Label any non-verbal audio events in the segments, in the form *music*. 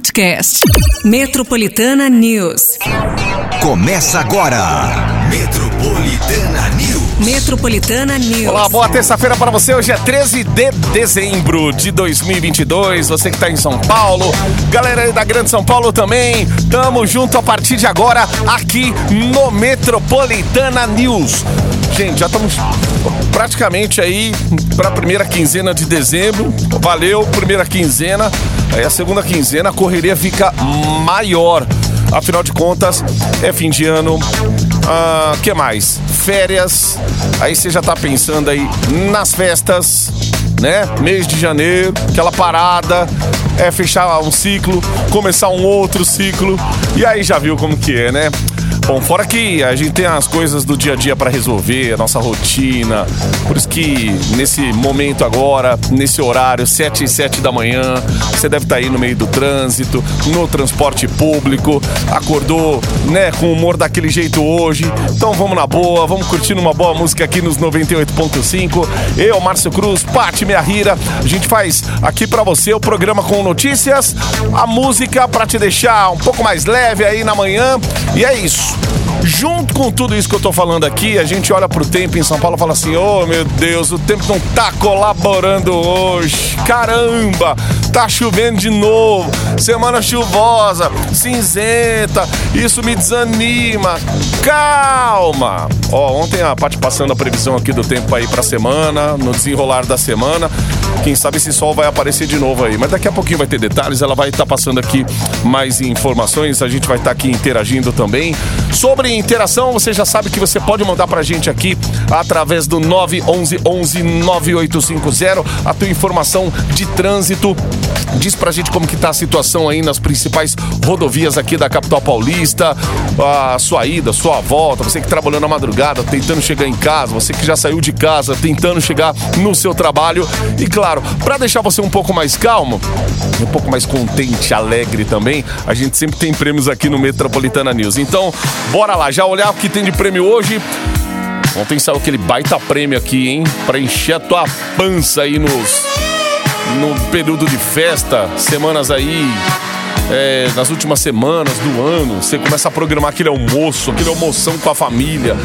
podcast. Metropolitana News. Começa agora. Metropolitana News. Metropolitana News. Olá, boa terça-feira para você. Hoje é 13 de dezembro de 2022. Você que está em São Paulo, galera aí da Grande São Paulo também. Tamo junto a partir de agora aqui no Metropolitana News. Gente, já estamos praticamente aí para a primeira quinzena de dezembro. Valeu, primeira quinzena. Aí a segunda quinzena a correria fica maior. Afinal de contas, é fim de ano. Ah, que mais? Férias. Aí você já tá pensando aí nas festas, né? Mês de janeiro, aquela parada, é fechar um ciclo, começar um outro ciclo. E aí já viu como que é, né? Bom, fora que a gente tem as coisas do dia a dia para resolver, a nossa rotina. Por isso que nesse momento agora, nesse horário, 7 e 7 da manhã, você deve estar aí no meio do trânsito, no transporte público, acordou, né, com o humor daquele jeito hoje. Então vamos na boa, vamos curtindo uma boa música aqui nos 98.5. Eu, Márcio Cruz, Pati Rira, a gente faz aqui para você o programa com notícias, a música para te deixar um pouco mais leve aí na manhã. E é isso. Junto com tudo isso que eu tô falando aqui, a gente olha pro tempo em São Paulo e fala assim: "Oh, meu Deus, o tempo não tá colaborando hoje. Caramba, tá chovendo de novo. Semana chuvosa, cinzenta. Isso me desanima. Calma. Ó, ontem a Paty passando a previsão aqui do tempo aí pra semana, no desenrolar da semana. Quem sabe esse sol vai aparecer de novo aí. Mas daqui a pouquinho vai ter detalhes, ela vai estar tá passando aqui mais informações, a gente vai estar tá aqui interagindo também. Sobre interação, você já sabe que você pode mandar pra gente aqui através do 911 11 9850 a tua informação de trânsito. Diz pra gente como que tá a situação aí nas principais rodovias aqui da capital paulista, a sua ida, a sua volta, você que trabalhou na madrugada, tentando chegar em casa, você que já saiu de casa, tentando chegar no seu trabalho. E claro, para deixar você um pouco mais calmo, um pouco mais contente, alegre também, a gente sempre tem prêmios aqui no Metropolitana News. Então, bora lá, já olhar o que tem de prêmio hoje. Ontem saiu aquele baita prêmio aqui, hein? Pra encher a tua pança aí nos. No período de festa, semanas aí é, nas últimas semanas do ano, você começa a programar aquele almoço, aquele almoção com a família,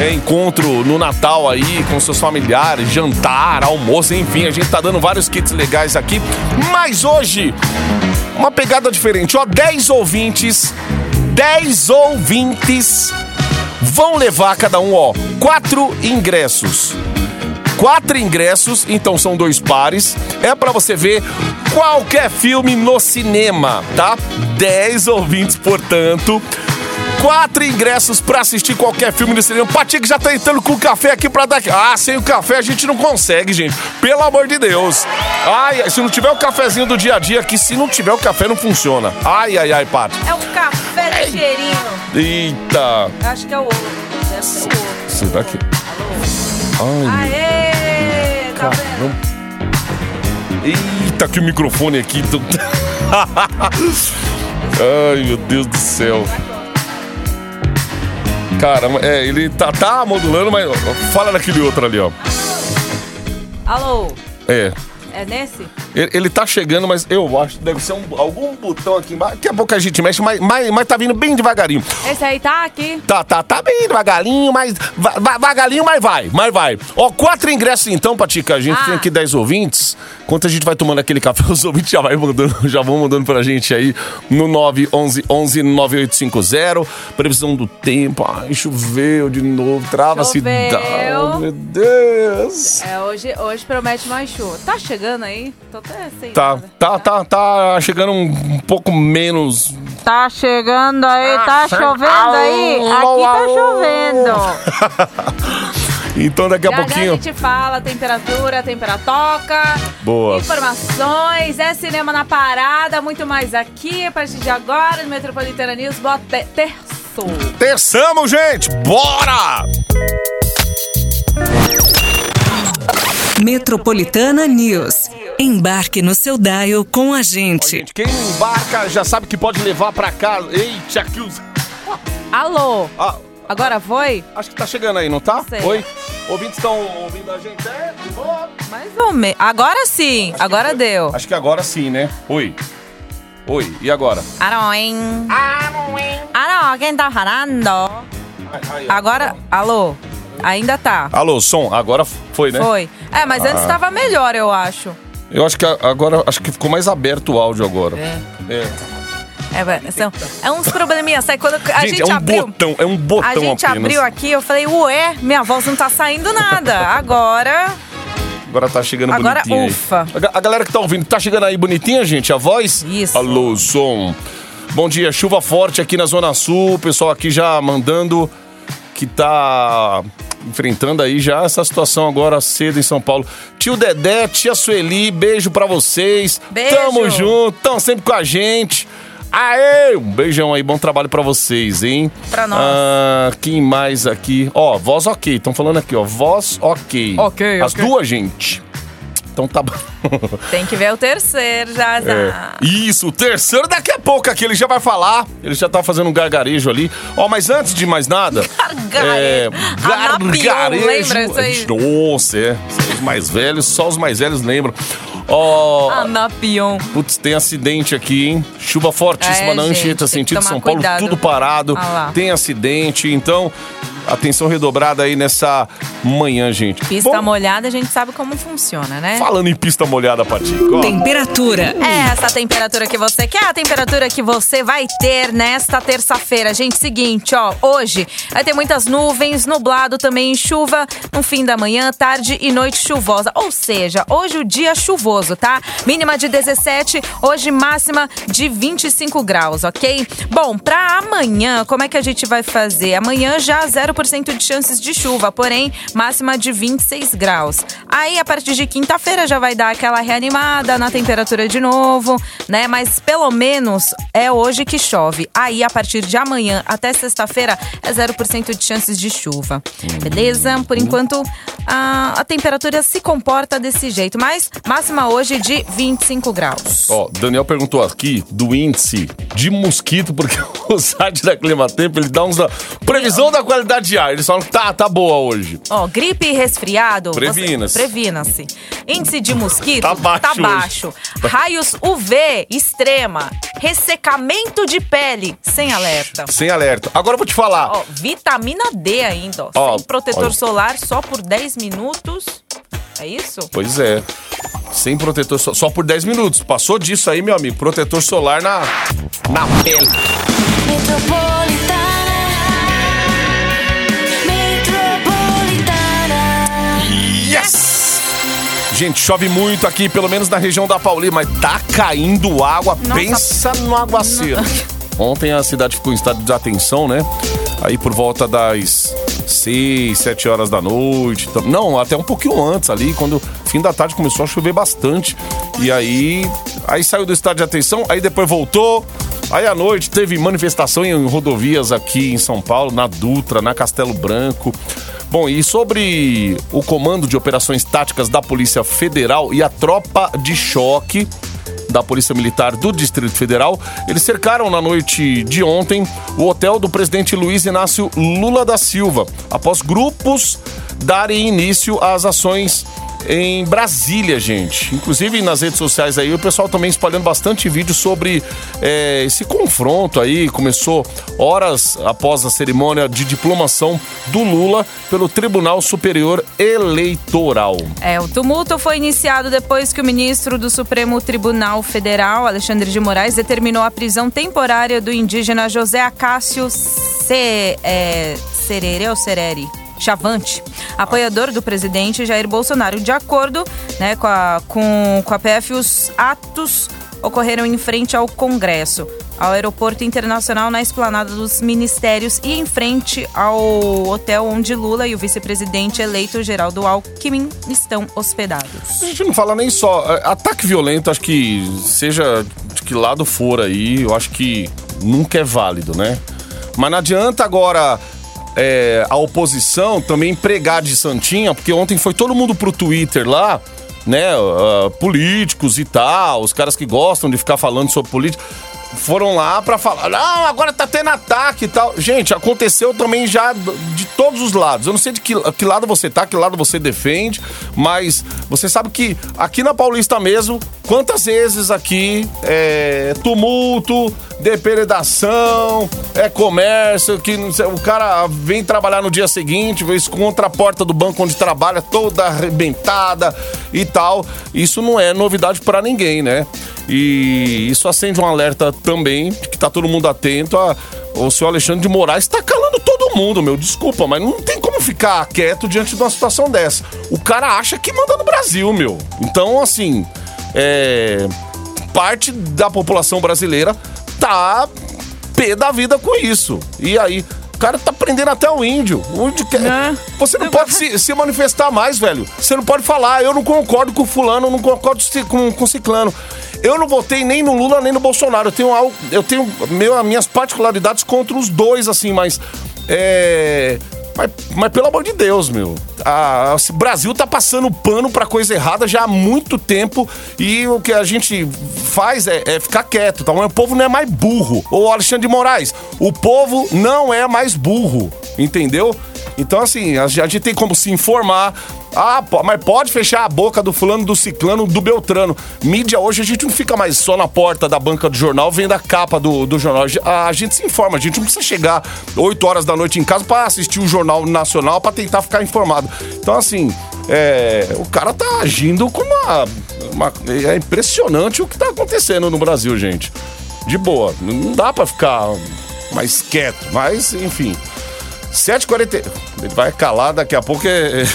é, encontro no Natal aí com seus familiares, jantar, almoço, enfim, a gente tá dando vários kits legais aqui. Mas hoje, uma pegada diferente, ó, 10 ouvintes, 10 ouvintes vão levar cada um, ó, quatro ingressos quatro ingressos, então são dois pares. É para você ver qualquer filme no cinema, tá? Dez ouvintes, portanto quatro ingressos para assistir qualquer filme no cinema. Patinho já tá entrando com o café aqui pra dar. Ah, sem o café a gente não consegue, gente. Pelo amor de Deus. Ai, se não tiver o cafezinho do dia a dia aqui, se não tiver o café, não funciona. Ai, ai, ai, Paty. É um café ligeirinho. Eita. Acho que é o outro. Deve ser o outro. Será que. Ai. Aê! Tá vendo? Eita, que o microfone aqui. *laughs* Ai, meu Deus do céu. Caramba, é, ele tá, tá modulando, mas fala naquele outro ali, ó. Alô? É. É nesse? Ele, tá chegando, mas eu acho que deve ser um- algum botão aqui embaixo. Daqui a pouco a gente mexe, mas, mas, mas tá vindo bem devagarinho. Esse aí tá aqui. Tá, tá, tá bem devagarinho, mas. va- va- Vagarinho, mas vai, mas vai. Ó, quatro ingressos então, Patica. A gente Ah. tem aqui dez ouvintes. Enquanto a gente vai tomando aquele café, *laughs* os ouvintes já, vai mandando, já vão mandando pra gente aí no 911 11 9850. Previsão do tempo. Ai, choveu de novo. Trava a Choveu. cidade. Meu Deus. É, hoje, hoje promete mais chuva. Tá chegando aí? Tô até sem. Tá, nada. tá, tá, tá chegando um pouco menos. Tá chegando aí, tá chovendo aí. Aqui tá chovendo. *laughs* Então daqui a Já já a pouquinho. gente fala temperatura, temperatoca, Boa. informações, é cinema na parada, muito mais aqui a partir de agora no Metropolitana News. Boa te terço. Terçamos, gente! Bora! Metropolitana News. Embarque no seu dial com a gente. Gente, quem embarca já sabe que pode levar pra casa. Eita, que os. Alô? Ah, Agora foi? acho que tá chegando aí, não tá? Sei. Oi? Ouvintes estão ouvindo a gente? É, boa. Mais ou menos. Agora sim, agora deu. Acho que agora sim, né? Oi. Oi, e agora? Alô, hein? Alô, quem tá falando? Agora, alô? Ainda tá. Alô, som, agora foi, né? Foi. É, mas antes Ah. tava melhor, eu acho. Eu acho que agora acho que ficou mais aberto o áudio agora. É. É. É, são, é uns probleminhas. Sabe quando a gente, Gente, é um abriu. botão, é um botão a gente apenas. abriu aqui, eu falei, ué, minha voz não tá saindo nada. Agora. Agora tá chegando Agora, bonitinho aí. ufa. A A galera que tá ouvindo, tá chegando aí bonitinha, gente? A voz? Isso. Alô, som. Bom dia, chuva forte aqui na Zona Sul. O pessoal aqui já mandando que tá enfrentando aí já essa situação agora cedo em São Paulo. Tio Dedé, tia Sueli, beijo pra vocês. Beijo. Tamo junto, tão sempre com a gente. Aê! Um beijão aí, bom trabalho pra vocês, hein? Pra nós. Ah, quem mais aqui? Ó, voz ok. Estão falando aqui, ó. Voz ok. Ok, As ok. duas, gente. Então tá bom. *laughs* Tem que ver o terceiro já. É. já. Isso, o terceiro daqui a pouco aqui, ele já vai falar. Ele já tá fazendo um gargarejo ali. Ó, mas antes de mais nada. *laughs* é, Gargarejo. Lembra isso aí? Nossa, é. Os mais velhos, só os mais velhos lembram. Ó. Anapion. Putz, tem acidente aqui, hein? Chuva fortíssima É, na gente, Anchieta, sentido São Paulo, cuidado. tudo parado. Ah tem acidente, então atenção redobrada aí nessa manhã, gente. Pista Bom, molhada, a gente sabe como funciona, né? Falando em pista molhada, Patico. Temperatura. É essa temperatura que você quer, a temperatura que você vai ter nesta terça-feira. Gente, seguinte, ó, hoje vai ter muitas nuvens, nublado também, chuva no fim da manhã, tarde e noite chuvosa. Ou seja, hoje o dia chuvoso, tá? Mínima de 17, hoje máxima de 25 graus, ok? Bom, pra amanhã, como é que a gente vai fazer? Amanhã já 0% de chances de chuva, porém, máxima de 26 graus. Aí, a partir de quinta-feira, já vai dar aquela reanimada na temperatura de novo, né? Mas pelo menos é hoje que chove. Aí, a partir de amanhã até sexta-feira, é 0% de chances de chuva. Beleza? Por enquanto, a, a temperatura se comporta desse jeito. Mas máxima hoje de 25 graus. Ó, Daniel perguntou aqui do índice de mosquito, porque *laughs* o site da Climatempo, ele dá uns... Previsão da qualidade de ar. Eles falam que tá, tá boa hoje. Ó, gripe e resfriado. Previna-se. Previna-se. Índice de mosquito *laughs* Tá baixo hoje. baixo. Raios UV extrema. Ressecamento de pele sem alerta. Sem alerta. Agora eu vou te falar. Ó, vitamina D ainda, ó. Ó, sem protetor olha. solar só por 10 minutos. É isso? Pois é. Sem protetor solar. Só por 10 minutos. Passou disso aí, meu amigo. Protetor solar na, na pele. Gente, chove muito aqui, pelo menos na região da Paulina, mas tá caindo água. Nossa. Pensa no aguaceiro. Ontem a cidade ficou em estado de desatenção, né? Aí por volta das 6, 7 horas da noite. tam- Não, até um pouquinho antes ali, quando fim da tarde começou a chover bastante. E aí, aí saiu do estado de atenção, aí depois voltou. Aí à noite teve manifestação em rodovias aqui em São Paulo, na Dutra, na Castelo Branco. Bom, e sobre o comando de operações táticas da Polícia Federal e a tropa de choque da Polícia Militar do Distrito Federal, eles cercaram na noite de ontem o hotel do presidente Luiz Inácio Lula da Silva, após grupos darem início às ações em Brasília, gente. Inclusive nas redes sociais aí, o pessoal também espalhando bastante vídeo sobre é, esse confronto aí. Começou horas após a cerimônia de diplomação do Lula pelo Tribunal Superior Eleitoral. É, o tumulto foi iniciado depois que o ministro do Supremo Tribunal Federal, Alexandre de Moraes, determinou a prisão temporária do indígena José Acácio Ce, é, Serere ou Sereri. Chavante, apoiador do presidente Jair Bolsonaro. De acordo né, com, a, com, com a PF, os atos ocorreram em frente ao Congresso, ao aeroporto internacional na esplanada dos ministérios e em frente ao hotel onde Lula e o vice-presidente eleito Geraldo Alckmin estão hospedados. A gente não fala nem só. é, Ataque violento, acho que seja de que lado for aí, eu acho que nunca é válido, né? Mas não adianta agora é, a oposição também pregar de santinha, porque ontem foi todo mundo pro Twitter lá, né? ah, políticos e tal, os caras que gostam de ficar falando sobre política. Foram lá pra falar, não, agora tá tendo ataque e tal. Gente, aconteceu também já de todos os lados. Eu não sei de que, que lado você tá, que lado você defende, mas você sabe que aqui na Paulista mesmo, quantas vezes aqui é tumulto, depredação, é comércio, que o cara vem trabalhar no dia seguinte, vê contra a porta do banco onde trabalha toda arrebentada e tal. Isso não é novidade para ninguém, né? E isso acende um alerta também, que tá todo mundo atento a o senhor Alexandre de Moraes tá calando todo mundo, meu. Desculpa, mas não tem como ficar quieto diante de uma situação dessa. O cara acha que manda no Brasil, meu. Então, assim, é. Parte da população brasileira tá pé da vida com isso. E aí, o cara tá prendendo até o índio. O índio quer... Né? Você não pode se, se manifestar mais, velho. Você não pode falar, eu não concordo com fulano, eu não concordo com, com ciclano. Eu não votei nem no Lula nem no Bolsonaro. Eu tenho algo, eu tenho meu, minhas particularidades contra os dois, assim, mas. É. Mas, mas, pelo amor de Deus, meu. A, o Brasil tá passando pano pra coisa errada já há muito tempo e o que a gente faz é, é ficar quieto, tá? O povo não é mais burro. Ô Alexandre de Moraes, o povo não é mais burro, entendeu? Então, assim, a gente tem como se informar. Ah, mas pode fechar a boca do fulano, do ciclano, do Beltrano. Mídia hoje a gente não fica mais só na porta da banca do jornal, vendo a capa do, do jornal. A gente se informa, a gente não precisa chegar 8 horas da noite em casa para assistir o Jornal Nacional para tentar ficar informado. Então, assim, é, o cara tá agindo com uma, uma, É impressionante o que tá acontecendo no Brasil, gente. De boa. Não dá para ficar mais quieto, mas, enfim. 7h40. Ele vai calar daqui a pouco. É, é,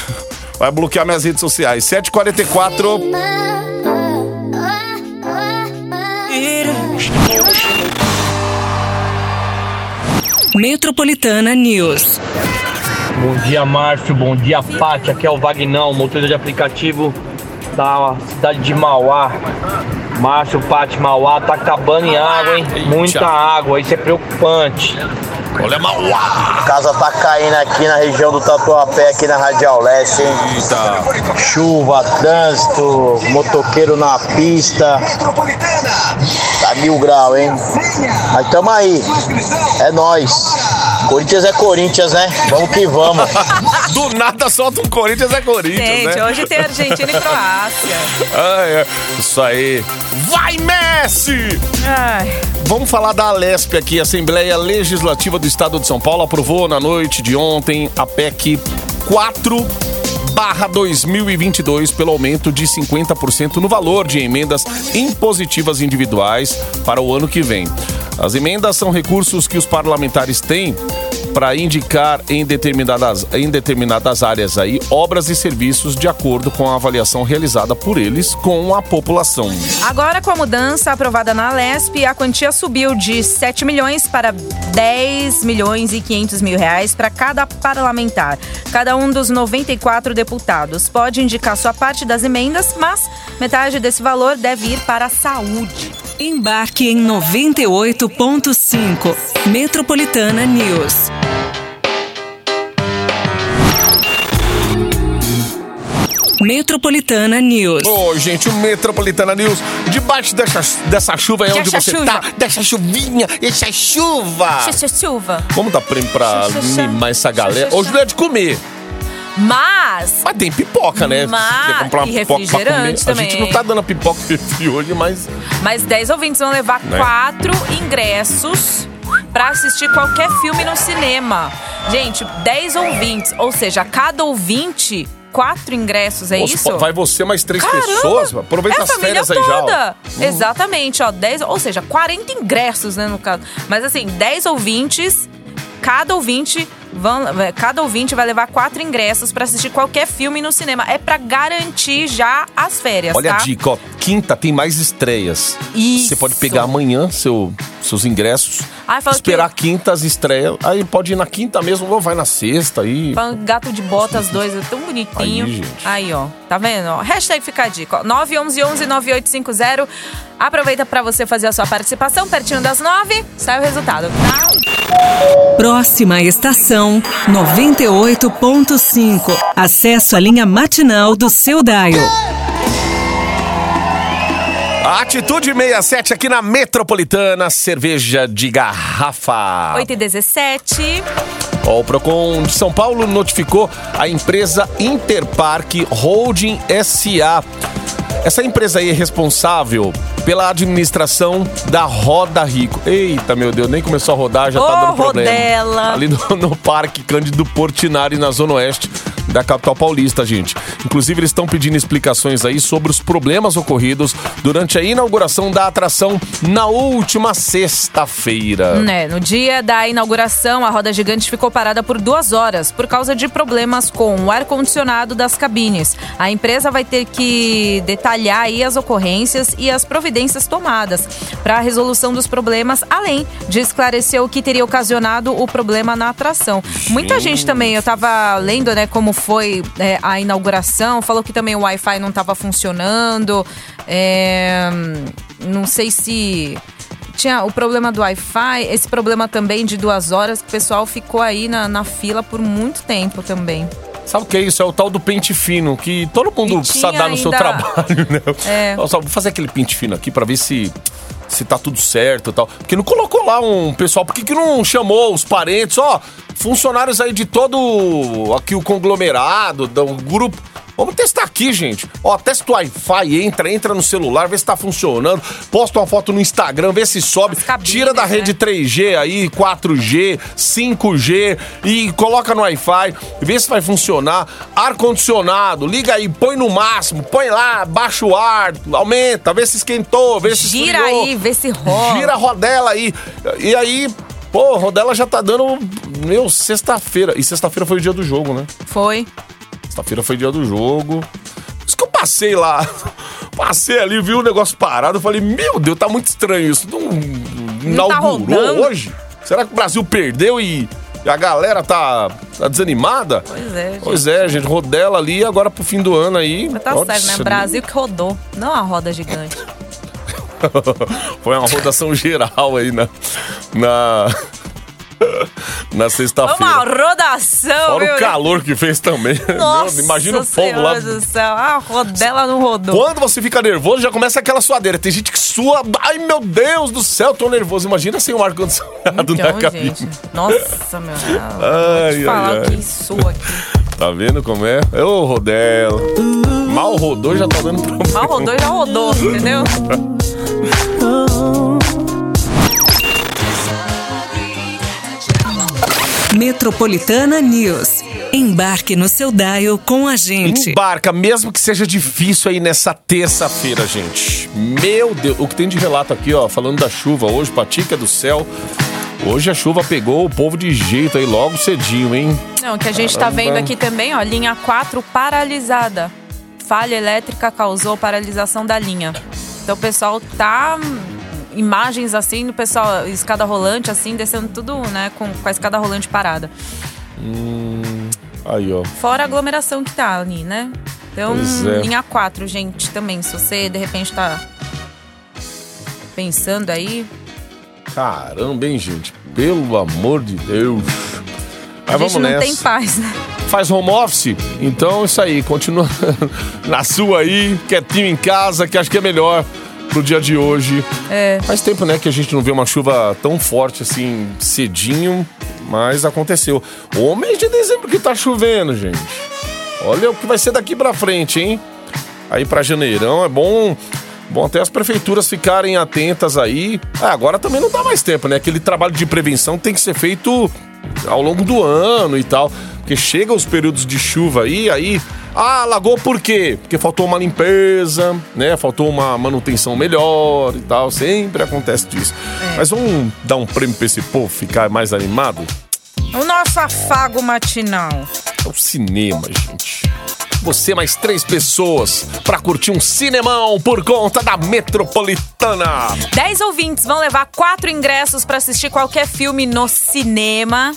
vai bloquear minhas redes sociais. 7h44. Metropolitana News. Bom dia, Márcio. Bom dia, Paty. Aqui é o Vagnão, motorista de aplicativo da cidade de Mauá. Márcio, Paty, Mauá tá acabando em água, hein? Muita água, isso é preocupante. Olha Mauá! A casa tá caindo aqui na região do Tatuapé, aqui na Radial Leste, hein? Eita. Chuva, trânsito, motoqueiro na pista. Tá mil grau, hein? Mas tamo aí. É nós. Corinthians é Corinthians, né? Vamos que vamos. *laughs* Do nada solta um Corinthians é Corinthians, Gente, né? hoje tem Argentina e Croácia. *laughs* Ah, é. Isso aí. Vai, Messi! Ai. Vamos falar da Alesp aqui. Assembleia Legislativa do Estado de São Paulo aprovou na noite de ontem a PEC 4 barra 2022 pelo aumento de 50% no valor de emendas impositivas individuais para o ano que vem. As emendas são recursos que os parlamentares têm para indicar em determinadas, em determinadas áreas aí obras e serviços de acordo com a avaliação realizada por eles com a população. Agora, com a mudança aprovada na Lesp, a quantia subiu de 7 milhões para 10 milhões e 500 mil reais para cada parlamentar. Cada um dos 94 deputados pode indicar sua parte das emendas, mas metade desse valor deve ir para a saúde. Embarque em 98.5. Metropolitana News. Metropolitana News. Ô, gente, o Metropolitana News, debaixo dessa, dessa chuva aí onde você chuva. tá, dessa chuvinha, essa chuva. Chuva. Vamos dar prêmio pra mimar essa galera. Não é de comer, Mas mas tem pipoca, né? Mas- comprar uma e refrigerante A gente também. não tá dando a pipoca refri hoje, mas Mas 10 ouvintes vão levar Né? quatro ingressos pra assistir qualquer filme no cinema. Gente, 10 ouvintes, ou seja, cada ouvinte, quatro ingressos, é Nossa, isso? vai você mais três Caramba! pessoas. Aproveita é as férias aí já. ó. toda. Exatamente, ó, 10, ou seja, 40 ingressos, né, no caso. Mas assim, 10 ouvintes, cada ouvinte vão, cada ouvinte vai levar quatro ingressos pra assistir qualquer filme no cinema. É pra garantir já as férias, Olha tá? a dica, ó. Quinta tem mais estreias. Isso. Você pode pegar amanhã seu, seus ingressos. Fala esperar quinta as estreias. Aí pode ir na quinta mesmo ou vai na sexta aí. Fala, Gato de botas dois, é tão bonitinho. Aí. Aí, ó. Tá vendo? Ó, hashtag fica a dica. ó. 911-9850. Aproveita pra você fazer a sua participação. Pertinho das nove, sai o resultado, tá? Próxima estação 98.5. Acesso à linha matinal do seu Daio. Atitude 67 aqui na Metropolitana, cerveja de garrafa. 8 e 17. Ó, o Procon de São Paulo notificou a empresa Interpark Holding SA. Essa empresa aí é responsável pela administração da Roda Rico. Eita, meu Deus, nem começou a rodar, já tá Ô, dando problema. Rodela. Ali no, no Parque Cândido Portinari, na Zona Oeste da capital paulista, gente. Inclusive, eles estão pedindo explicações aí sobre os problemas ocorridos durante a inauguração da atração na última sexta-feira. Né, no dia da inauguração, a roda gigante ficou parada por duas horas por causa de problemas com o ar-condicionado das cabines. A empresa vai ter que detalhar aí as ocorrências e as providências tomadas para a resolução dos problemas, além de esclarecer o que teria ocasionado o problema na atração. Muita gente também, eu tava lendo, né, como foi é, a inauguração, falou que também o Wi-Fi não estava funcionando. é, não sei se tinha o problema do Wi-Fi, esse problema também de duas horas, que o pessoal ficou aí na, na fila por muito tempo também. Sabe o que é isso? É o tal do pente fino, que todo mundo precisa dar no seu trabalho, *laughs* né? É. Só vou fazer aquele pente fino aqui pra ver se se tá tudo certo e tal. Porque não colocou lá um pessoal, por que, que não chamou os parentes, ó, funcionários aí de todo aqui o conglomerado, do grupo. Vamos testar aqui, gente. Ó, testa o Wi-Fi, entra, entra no celular, vê se tá funcionando. Posta uma foto no Instagram, vê se sobe. Cabines, Tira da né? rede 3G aí, 4G, 5G e coloca no Wi-Fi, vê se vai funcionar. Ar-condicionado, liga aí, põe no máximo, põe lá, baixa o ar, aumenta, vê se esquentou, vê se Gira esfriou. aí, vê se rola. Gira a rodela aí. E aí, pô, a rodela já tá dando, meu, sexta-feira. E sexta-feira foi o dia do jogo, né? Foi. Sexta-feira foi dia do jogo. Por isso que eu passei lá. *laughs* Passei ali, vi o negócio parado. Eu falei, meu Deus, tá muito estranho isso. Não, Não tá inaugurou rodando. hoje? Será que o Brasil perdeu e a galera tá, tá desanimada? Pois é, gente. Pois é, gente. Rodela ali agora pro fim do ano aí. Mas tá Nossa, certo, né? Brasil que rodou, não a roda gigante. *laughs* Foi uma rotação geral aí na. Na. *laughs* na Uma sexta-feira. rodação, Fora viu? o calor que fez também. *laughs* Nossa Imagina o povo lá. Senhora do céu, a rodela não rodou. Quando você fica nervoso, já começa aquela suadeira. Tem gente que sua. Ai, meu Deus do céu, tô nervoso. Imagina sem o ar-condicionado na Então, cabine. gente. Nossa, meu. Deus. Ai, Vou te falar ai, o ai. que sua aqui. Tá vendo como é? Ô, Rodela. Mal rodou já tá dando problema. Mal rodou já rodou, entendeu? *laughs* Metropolitana News. Embarque no seu dial com a gente. Embarca, mesmo que seja difícil aí nessa terça-feira, gente. Meu Deus, o que tem de relato aqui, ó, falando da chuva hoje, Patica do céu. Hoje a chuva pegou o povo de jeito aí logo cedinho, hein? Não, o que a gente tá Caramba. vendo aqui também, ó, linha 4 paralisada. Falha elétrica causou paralisação da linha. Então o pessoal tá. Hum, Imagens assim do pessoal, escada rolante, assim, descendo tudo, né, com, com a escada rolante parada. Aí, ó. Fora a aglomeração que tá ali, né? Então, é. linha 4, gente, também. Se você de repente tá pensando aí, Caramba, hein, gente? Pelo amor de Deus. a Mas gente vamos não nessa. tem paz, né? Faz home office? Então isso aí, continua *laughs* na sua aí, quietinho em casa, que acho que é melhor pro dia de hoje. É. Faz tempo, né, que a gente não vê uma chuva tão forte assim, cedinho, mas aconteceu. O mês de dezembro que tá chovendo, gente. Olha o que vai ser daqui pra frente, hein? Aí pra janeirão é bom. Bom até as prefeituras ficarem atentas aí. Ah, agora também não dá mais tempo, né? Aquele trabalho de prevenção tem que ser feito ao longo do ano e tal. Porque chega os períodos de chuva aí, aí. Ah, alagou por quê? Porque faltou uma limpeza, né? Faltou uma manutenção melhor e tal. Sempre acontece disso. Mas vamos dar um prêmio pra esse povo ficar mais animado? O nosso afago matinal. É o cinema, gente. Você mais três pessoas pra curtir um cinemão por conta da Metropolitana. 10 ouvintes vão levar quatro ingressos pra assistir qualquer filme no cinema.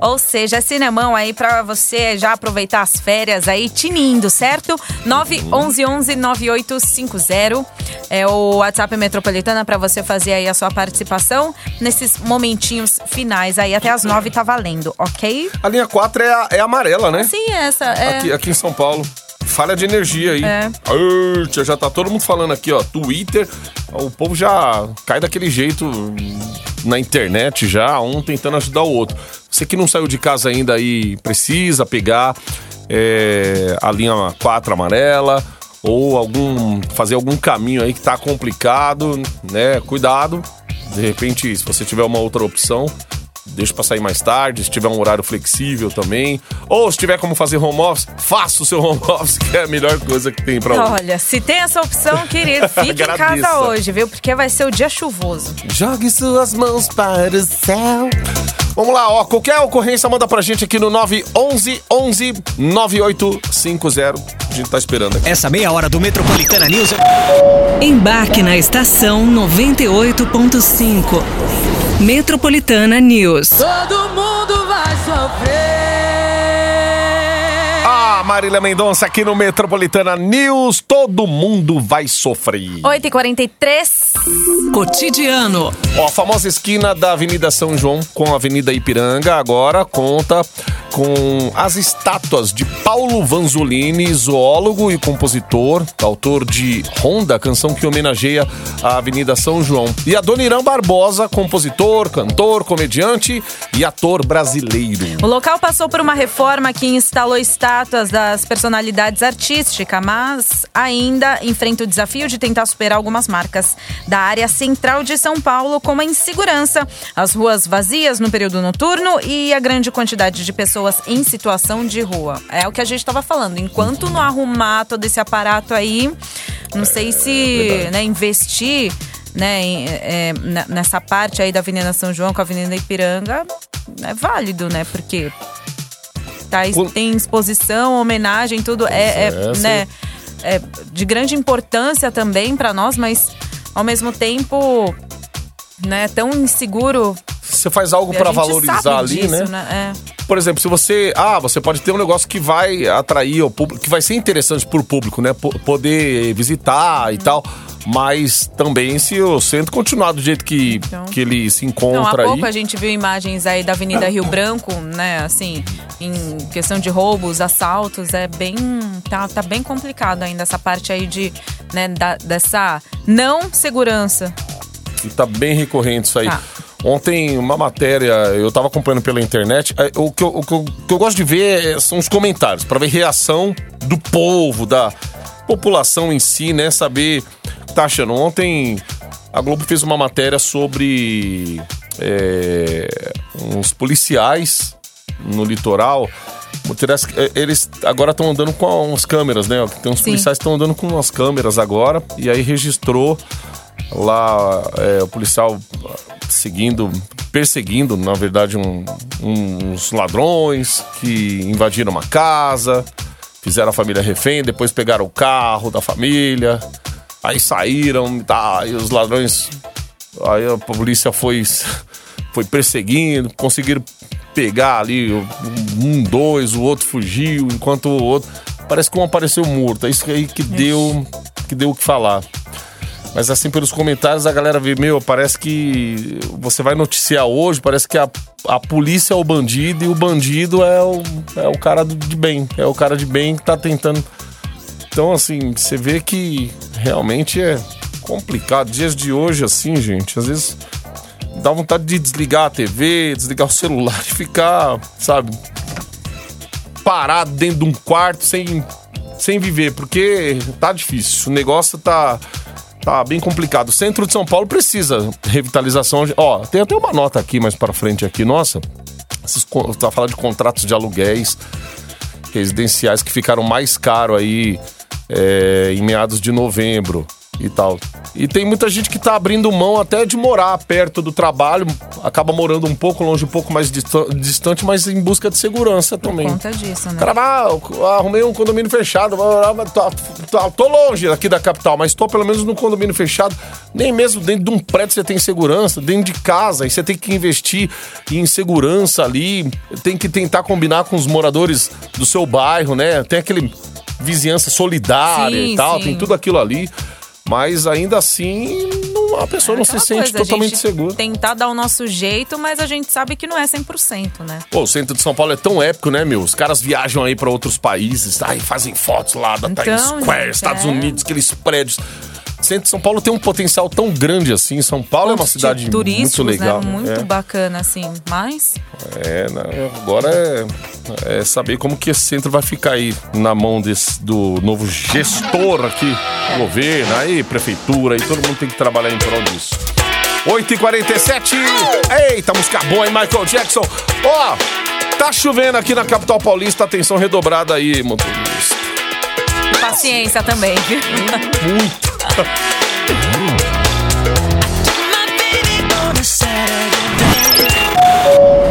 Ou seja, é cinemão aí pra você já aproveitar as férias aí tinindo, certo? 911-9850 é o WhatsApp Metropolitana pra você fazer aí a sua participação nesses momentinhos finais aí. Até as 9 tá valendo, ok? A linha 4 é, a- é amarela, né? Sim, essa é. Aqui, aqui em São Paulo. Falha de energia aí. É. Eita, já tá todo mundo falando aqui, ó. Twitter. O povo já cai daquele jeito na internet já, um tentando ajudar o outro. Você que não saiu de casa ainda aí precisa pegar é, a linha 4 amarela ou algum fazer algum caminho aí que tá complicado, né? Cuidado. De repente, se você tiver uma outra opção, deixa pra sair mais tarde, se tiver um horário flexível também. Ou se tiver como fazer home office, faça o seu home *laughs* office, que é a melhor coisa que tem pra hoje. Olha, se tem essa opção, querido, *laughs* fique em casa hoje, viu? Porque vai ser o dia chuvoso. Jogue suas mãos para o céu. Vamos lá, ó. Qualquer ocorrência, manda pra gente aqui no 911 11 9850. A gente tá esperando aqui. Essa meia hora do Metropolitana News. Embarque na estação 98.5. Metropolitana News. Todo mundo vai sofrer. Marília Mendonça aqui no Metropolitana News. Todo mundo vai sofrer. 8h43. Cotidiano. Ó, a famosa esquina da Avenida São João com a Avenida Ipiranga agora conta com as estátuas de Paulo Vanzolini, zoólogo e compositor, autor de Honda, canção que homenageia a Avenida São João. E a Dona Irã Barbosa, compositor, cantor, comediante e ator brasileiro. O local passou por uma reforma que instalou estátuas das personalidades artísticas, mas ainda enfrenta o desafio de tentar superar algumas marcas da área central de São Paulo, como a insegurança, as ruas vazias no período noturno e a grande quantidade de pessoas em situação de rua. É o que a gente estava falando. Enquanto não arrumar todo esse aparato aí, não sei se né, investir né, é, nessa parte aí da Avenida São João com a Avenida Ipiranga é válido, né? Porque tá, tem exposição, homenagem, tudo. É, é, É, né, é de grande importância também para nós, mas ao mesmo tempo, né, tão inseguro. Você faz algo a pra gente valorizar ali, disso, né? É. Por exemplo, se você. Ah, você pode ter um negócio que vai atrair o público, que vai ser interessante pro público, né? P- poder visitar e tal. Mas também se o centro continuar do jeito que, Então. que ele se Não, há encontra pouco a aí. gente viu imagens aí da Avenida Rio Branco, né? Assim, em questão de roubos, assaltos, é bem. Tá, tá bem complicado ainda essa parte aí de, né, da- dessa não segurança. E tá bem recorrente isso aí. Tá. Ontem, uma matéria, eu tava acompanhando pela internet. é, O que eu, o que eu- o que eu gosto de ver é- são os comentários, pra ver reação do povo, da população em si, né? Saber tá achando. Ontem, a Globo fez uma matéria sobre é, uns policiais no litoral. É, Eles agora estão andando com umas câmeras, né? Tem uns Sim. policiais que estão andando com umas câmeras agora. E aí registrou lá é, o policial seguindo, perseguindo, na verdade, um- um- uns ladrões que invadiram uma casa, fizeram a família refém, depois pegaram o carro da família, aí saíram, tá, e os ladrões. Aí a polícia foi, *laughs* foi perseguindo, conseguiram pegar ali um, dois, o outro fugiu, enquanto o outro. Parece que um apareceu morto. É isso aí que deu, que deu o que falar. Mas assim, pelos comentários, a galera vê, meu, parece que você vai noticiar hoje, parece que a, a polícia é o bandido e o bandido é o, é o cara de bem. É o cara de bem que tá tentando. Então, assim, você vê que realmente é complicado. Dias de hoje, assim, gente, às vezes dá vontade de desligar a TV, desligar o celular e ficar, sabe, parado dentro de um quarto sem, sem viver, porque tá difícil. O negócio tá, tá bem complicado. O centro de São Paulo precisa revitalização. Ó, tem até uma nota aqui mais para frente aqui, nossa. Tá falando de contratos de aluguéis residenciais que ficaram mais caros aí é, em meados de novembro e tal. E tem muita gente que tá abrindo mão até de morar perto do trabalho, acaba morando um pouco longe, um pouco mais distan- distante, mas em busca de segurança também. Conta disso, né? Cara, ah, arrumei um condomínio fechado, tô, tô- longe aqui da capital, mas tô pelo menos no condomínio fechado. Nem mesmo dentro de um prédio você tem segurança, dentro de casa, e você tem que investir em segurança ali, tem que tentar combinar com os moradores do seu bairro, né? Tem aquele vizinhança solidária Sim, e tal, sim. tem tudo aquilo ali. Mas ainda assim, não- a pessoa não se sente coisa, totalmente segura. Tentar dar o nosso jeito, mas a gente sabe que não é 100%, né? Pô, o centro de São Paulo é tão épico, né, meu? Os caras viajam aí pra outros países, aí fazem fotos lá da Times Então, Square, gente, Estados é. Unidos, aqueles prédios. Centro de São Paulo tem um potencial tão grande assim. São Paulo é uma cidade muito turísticos, legal. Né? Muito é. bacana, assim. Mas. É, né? agora é, é saber como que esse centro vai ficar aí na mão desse, do novo gestor aqui, governo, aí, prefeitura, aí todo mundo tem que trabalhar em prol disso. 8h47, eita, música boa, hein, Michael Jackson. Ó, tá chovendo aqui na capital paulista, atenção redobrada aí, motorista. Paciência também, viu? Muito.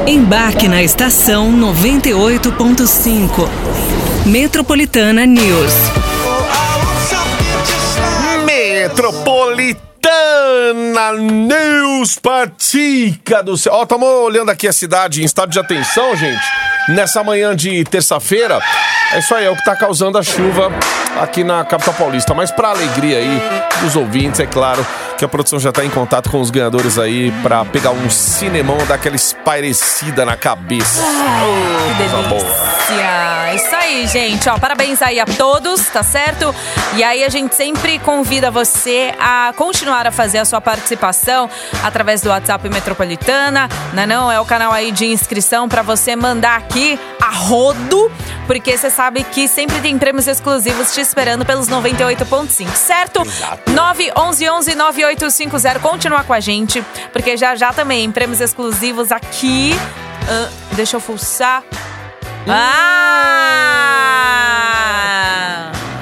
Embarque na estação 98.5. Metropolitana News. Metropolitana News Patica do céu. Ó, estamos olhando aqui a cidade em estado de atenção, gente. Nessa manhã de terça-feira. É isso aí, é o que tá causando a chuva aqui na capital paulista. Mas pra alegria aí dos ouvintes, é claro que a produção já tá em contato com os ganhadores aí pra pegar um cinemão daquela espairecida na cabeça. Que Coisa boa. delícia! Isso aí, gente. Ó, parabéns aí a todos, tá certo? E aí a gente sempre convida você a continuar a fazer a sua participação através do WhatsApp Metropolitana, né? Não é o canal aí de inscrição pra você mandar aqui a rodo, porque você sabe que sempre tem prêmios exclusivos te esperando pelos 98.5, certo? Exato. 911 9850 continua com a gente, porque já já também prêmios exclusivos aqui. Ah, deixa eu fuçar. Ah!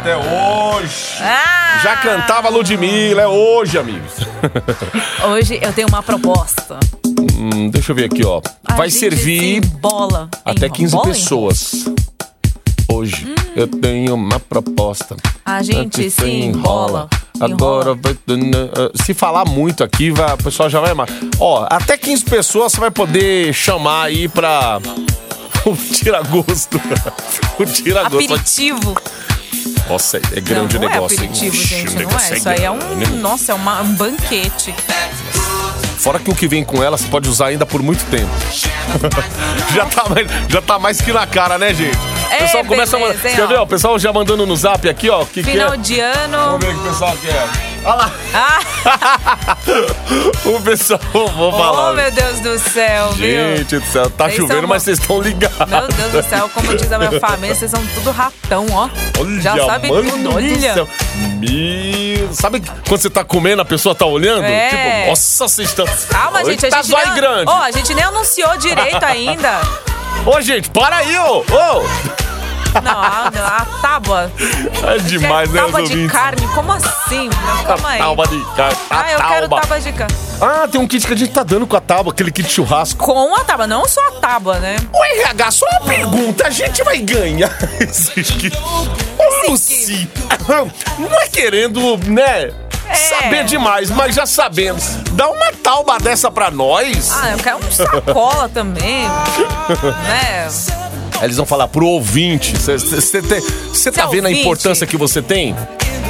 Até hoje. Ah! Já cantava Ludmilla, é hoje, amigos. Hoje eu tenho uma proposta. Hum, deixa eu ver aqui, ó. A Vai servir se embola. até Enro- 15 bola, pessoas. Hoje eu tenho uma proposta. A gente se enrola. Agora vai. Se falar muito aqui, vai, o pessoal já vai amar. Ó, até 15 pessoas você vai poder chamar aí pra. *laughs* O tira-gosto. *laughs* O tira-gosto. Aperitivo. Nossa, é grande não, o não negócio. é hein? aperitivo, Ixi, gente. Não é. Isso aí é um. grande. Nossa, é uma- um banquete. Fora que o que vem com ela você pode usar ainda por muito tempo. *laughs* já, tá mais, já tá mais que na cara, né, gente? O É, pessoal começa a beleza, mandar. Quer ver? ó, O pessoal já mandando no zap aqui, ó. O que, que Final é? de ano. Vamos ver o que o pessoal quer. Olha lá. Ah! *laughs* O pessoal, vou falar. Oh, meu Deus do céu, viu? Gente do céu, tá Vocês chovendo, são- mas vocês estão ligados. Meu Deus do céu, como diz a minha *laughs* família, vocês são tudo ratão, ó. Olha, Já sabe mano tudo, do olha. céu. Meu... Sabe quando você tá comendo, a pessoa tá olhando? É. Tipo, nossa, vocês estão. Calma, gente, a Tá gente zóio nem... grande. Ó, a gente nem anunciou direito ainda. *laughs* Ô, gente, para aí, ô! Ô! Não, a, a tábua. É demais, né, tábua de ouvintes? carne, como assim? Não, calma aí. Tábua de carne. Ah, eu quero tábua. tábua de carne. Ah, tem um kit que a gente tá dando com a tábua, aquele kit churrasco. Com a tábua, não só a tábua, né? O RH, só uma pergunta, a gente vai ganhar *laughs* esse kit? Ô, Luci, *laughs* não é querendo, né, É. saber demais, mas já sabendo. Dá uma tauba dessa pra nós. Ah, eu quero um sacola também. *laughs* né? Aí Eles vão falar pro ouvinte. Você tá vendo a importância que você tem?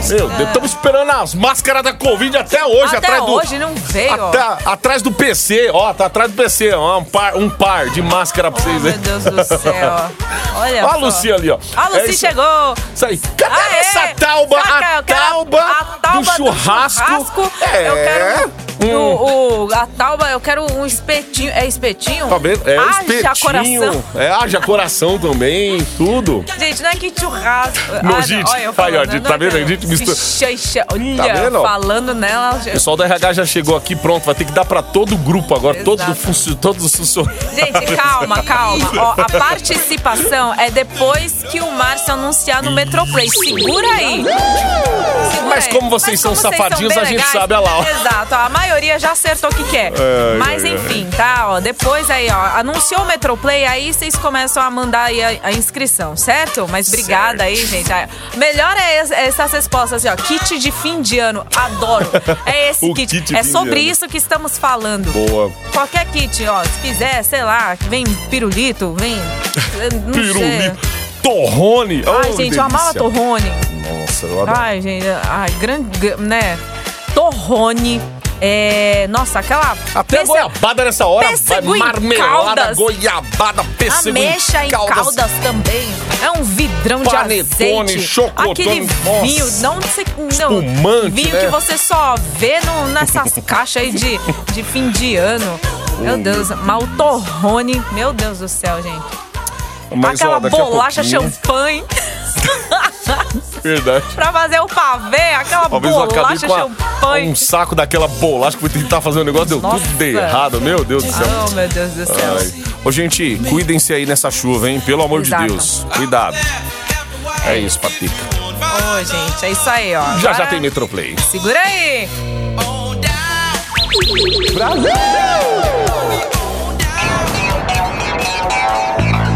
Meu Deus, estamos esperando as máscaras da Covid até hoje, Até atrás do. hoje não veio. Até- atrás do PC, ó, tá atrás do PC, ó, um par, um par de máscara pra vocês Meu aí. Deus do céu. *laughs* Olha a. Lucy ali, ó. A Lucy É isso- chegou. Isso aí. Cadê Aê! essa tauba? Saca, A tauba, a tauba do churrasco. churrasco. É. Eu quero Hum. O, o- a tauba, eu quero um espetinho. É espetinho? Tá vendo? É Haja espetinho. coração. É, haja coração também, tudo. Gente, não é que churrasco. Não, Ah, gente, olha, eu aí, falando, ó, gente, não tá vendo? A gente mistura- ixi, Olha, Tá vendo? falando nela. O pessoal da RH já chegou aqui, pronto. Vai ter que dar pra todo o grupo agora, todos, Exato. os funcio- todos os funcionários. Gente, calma, calma. Ó, a *laughs* participação é depois que o Márcio anunciar no Metroplay. Segura aí. Segura Mas aí. como vocês são safadinhos, bem a gente legais, sabe, olha lá, ó. Exato, ó, a maioria já acertou o que quer. Ai, Mas enfim, tá? Ó, depois aí, ó, anunciou o Metroplay, aí vocês começam a mandar aí a, a inscrição, certo? Mas obrigada aí, gente. Ah, Melhor é es- essas respostas, assim, ó. Kit de fim de ano, adoro. É *laughs* esse kit. kit é sobre isso que estamos falando. Boa. Qualquer kit, ó, se quiser, sei lá, vem pirulito, vem. Não sei. Pirulito. Torrone. Ai, Oh, gente, eu amava delícia. Torrone. Nossa, eu adoro. Ai, gente, ai, grande, né? Torrone É, nossa, aquela. Até pêssego- goiabada nessa hora. Vai pêssego marmelada, caldas. goiabada, pêssego Ameixa em caldas. também. É um vidrão Panetone, de azeite. chocotone, Aquele nossa. vinho, não sei, não, Espumante, vinho né? que você só vê no- nessas *laughs* caixas aí de, de fim de ano. Meu Deus, maltorrone. Meu Deus do céu, gente. Mas, ó, Aquela a bolacha champanhe *laughs* Verdade. pra fazer o pavê, aquela Uma vez eu acabei bolacha com a- champanhe. um saco daquela bolacha que fui tentar fazer um negócio, deu Nossa. tudo de errado. Meu Deus do céu. Oh, meu Deus do céu. Ai. Ô, gente, cuidem-se aí nessa chuva, hein? Pelo amor Exato. de Deus. Cuidado. É isso, Patica. Ô, gente, é isso aí, ó. Já já Agora- tem Metroplay. Segura aí.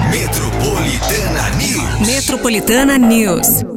Metropolitana News. Metropolitana News.